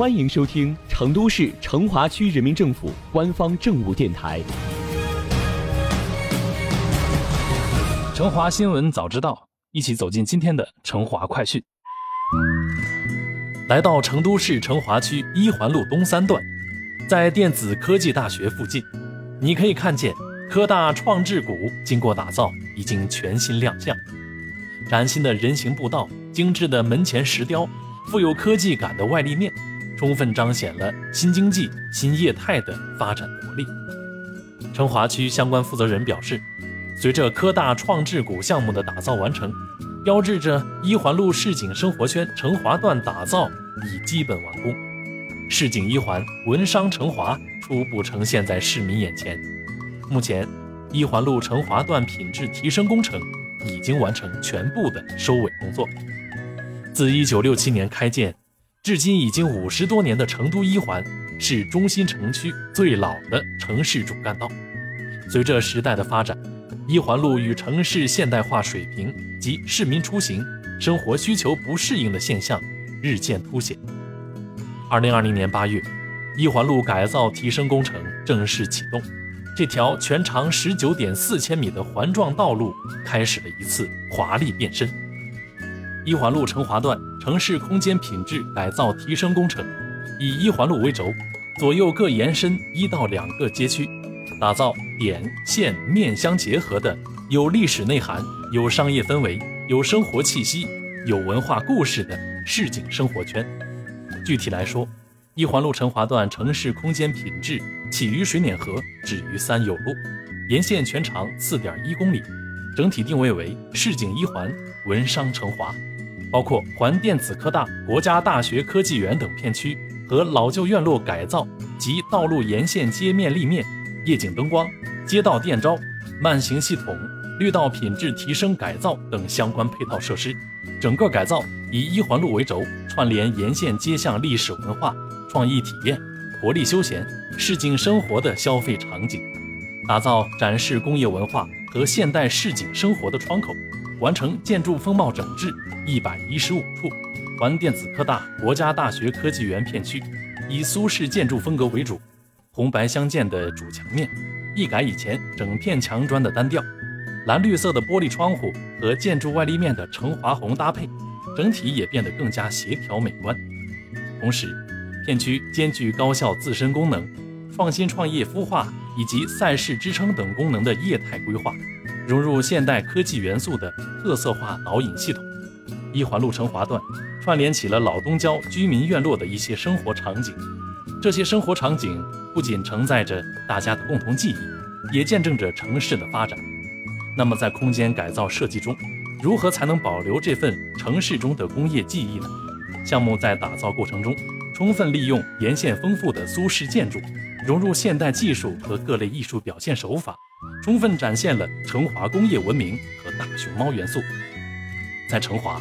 欢迎收听成都市成华区人民政府官方政务电台《成华新闻早知道》，一起走进今天的成华快讯。来到成都市成华区一环路东三段，在电子科技大学附近，你可以看见科大创智谷经过打造，已经全新亮相。崭新的人行步道、精致的门前石雕、富有科技感的外立面。充分彰显了新经济新业态的发展活力。成华区相关负责人表示，随着科大创智谷项目的打造完成，标志着一环路市井生活圈成华段打造已基本完工，市井一环文商成华初步呈现在市民眼前。目前，一环路成华段品质提升工程已经完成全部的收尾工作。自1967年开建。至今已经五十多年的成都一环是中心城区最老的城市主干道。随着时代的发展，一环路与城市现代化水平及市民出行生活需求不适应的现象日渐凸显。二零二零年八月，一环路改造提升工程正式启动，这条全长十九点四千米的环状道路开始了一次华丽变身。一环路成华段城市空间品质改造提升工程，以一环路为轴，左右各延伸一到两个街区，打造点线面相结合的有历史内涵、有商业氛围、有生活气息、有文化故事的市井生活圈。具体来说，一环路成华段城市空间品质起于水碾河，止于三友路，沿线全长四点一公里，整体定位为市井一环，文商成华。包括环电子科大、国家大学科技园等片区和老旧院落改造及道路沿线街面立面、夜景灯光、街道电招、慢行系统、绿道品质提升改造等相关配套设施。整个改造以一环路为轴，串联沿线街巷历史文化、创意体验、活力休闲、市井生活的消费场景，打造展示工业文化和现代市井生活的窗口。完成建筑风貌整治一百一十五处，环电子科大、国家大学科技园片区以苏式建筑风格为主，红白相间的主墙面，一改以前整片墙砖的单调，蓝绿色的玻璃窗户和建筑外立面的橙华红搭配，整体也变得更加协调美观。同时，片区兼具高效自身功能、创新创业孵化以及赛事支撑等功能的业态规划。融入现代科技元素的特色化导引系统，一环路成华段串联起了老东郊居民院落的一些生活场景。这些生活场景不仅承载着大家的共同记忆，也见证着城市的发展。那么，在空间改造设计中，如何才能保留这份城市中的工业记忆呢？项目在打造过程中，充分利用沿线丰富的苏式建筑，融入现代技术和各类艺术表现手法。充分展现了成华工业文明和大熊猫元素。在成华，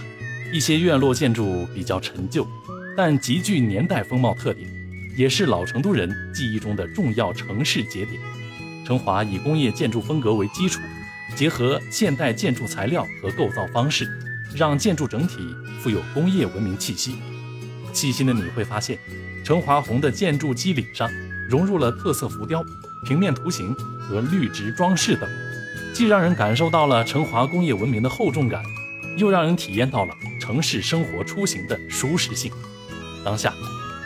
一些院落建筑比较陈旧，但极具年代风貌特点，也是老成都人记忆中的重要城市节点。成华以工业建筑风格为基础，结合现代建筑材料和构造方式，让建筑整体富有工业文明气息。细心的你会发现，成华红的建筑基岭上融入了特色浮雕。平面图形和绿植装饰等，既让人感受到了成华工业文明的厚重感，又让人体验到了城市生活出行的舒适性。当下，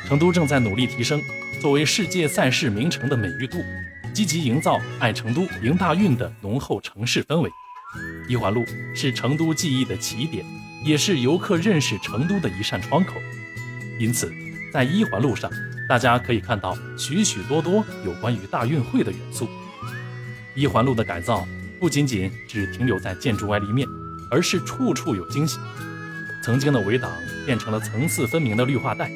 成都正在努力提升作为世界赛事名城的美誉度，积极营造爱成都、迎大运的浓厚城市氛围。一环路是成都记忆的起点，也是游客认识成都的一扇窗口。因此，在一环路上。大家可以看到许许多多有关于大运会的元素。一环路的改造不仅仅只停留在建筑外立面，而是处处有惊喜。曾经的围挡变成了层次分明的绿化带。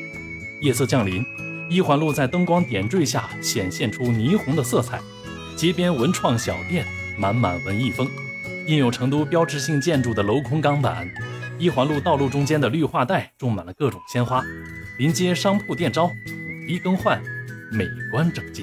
夜色降临，一环路在灯光点缀下显现出霓虹的色彩。街边文创小店满满文艺风。印有成都标志性建筑的镂空钢板。一环路道路中间的绿化带种满了各种鲜花。临街商铺店招。一更换，美观整洁。